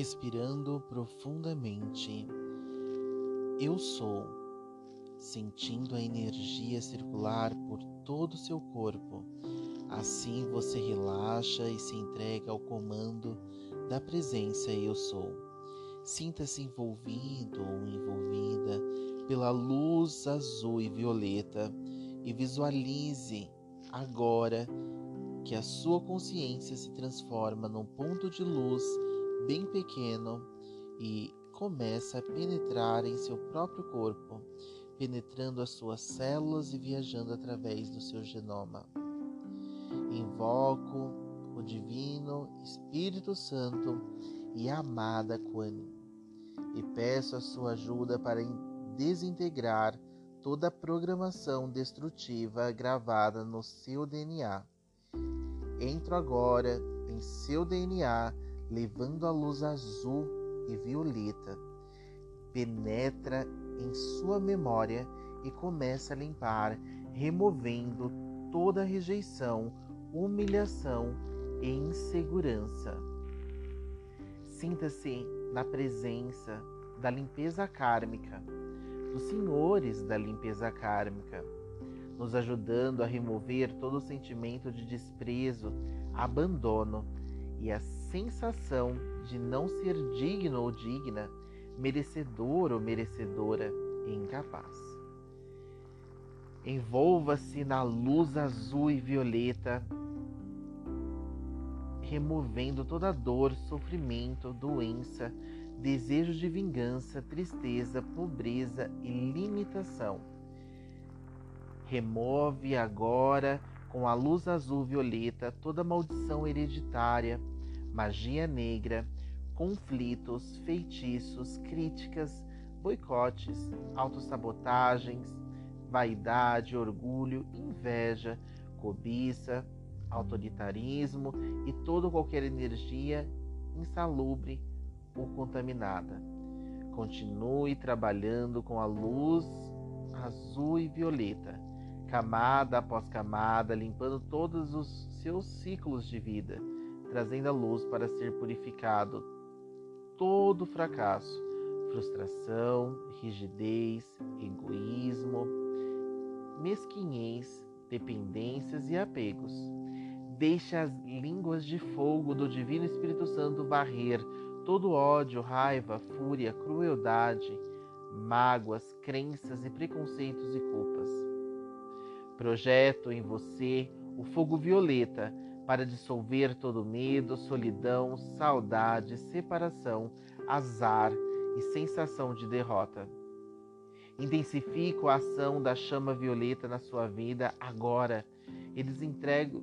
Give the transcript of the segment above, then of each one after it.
respirando profundamente. Eu sou, sentindo a energia circular por todo o seu corpo. Assim você relaxa e se entrega ao comando da presença Eu Sou. Sinta-se envolvido ou envolvida pela luz azul e violeta e visualize agora que a sua consciência se transforma num ponto de luz bem pequeno e começa a penetrar em seu próprio corpo, penetrando as suas células e viajando através do seu genoma. Invoco o Divino Espírito Santo e a amada Kuan e peço a sua ajuda para desintegrar toda a programação destrutiva gravada no seu DNA. Entro agora em seu DNA, levando a luz azul e violeta. Penetra em sua memória e começa a limpar, removendo toda rejeição, humilhação e insegurança. Sinta-se na presença da limpeza kármica dos senhores da limpeza kármica, nos ajudando a remover todo o sentimento de desprezo, abandono e a sensação de não ser digno ou digna, merecedor ou merecedora e incapaz. Envolva-se na luz azul e violeta, removendo toda dor, sofrimento, doença, desejo de vingança, tristeza, pobreza e limitação. Remove agora com a luz azul violeta toda maldição hereditária, magia negra, conflitos, feitiços, críticas, boicotes, autossabotagens, vaidade, orgulho, inveja, cobiça, autoritarismo e toda qualquer energia insalubre ou contaminada. Continue trabalhando com a luz azul e violeta, camada após camada, limpando todos os seus ciclos de vida, trazendo a luz para ser purificado todo fracasso, frustração, rigidez, egoísmo, mesquinhez, dependências e apegos. Deixe as línguas de fogo do Divino Espírito Santo varrer todo ódio, raiva, fúria, crueldade, mágoas, crenças e preconceitos e culpas. Projeto em você o fogo violeta para dissolver todo medo, solidão, saudade, separação, azar e sensação de derrota. Intensifico a ação da chama violeta na sua vida agora. Eles entregam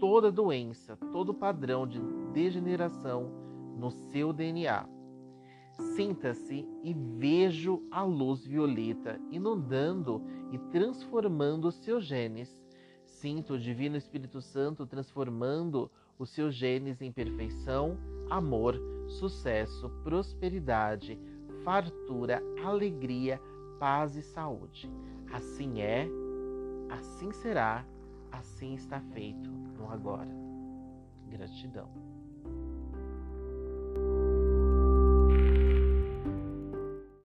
toda doença, todo padrão de degeneração no seu DNA. Sinta-se e vejo a luz violeta inundando e transformando os seus genes. Sinto o Divino Espírito Santo transformando os seus genes em perfeição, amor, sucesso, prosperidade, fartura, alegria, paz e saúde. Assim é, assim será, assim está feito no agora. Gratidão.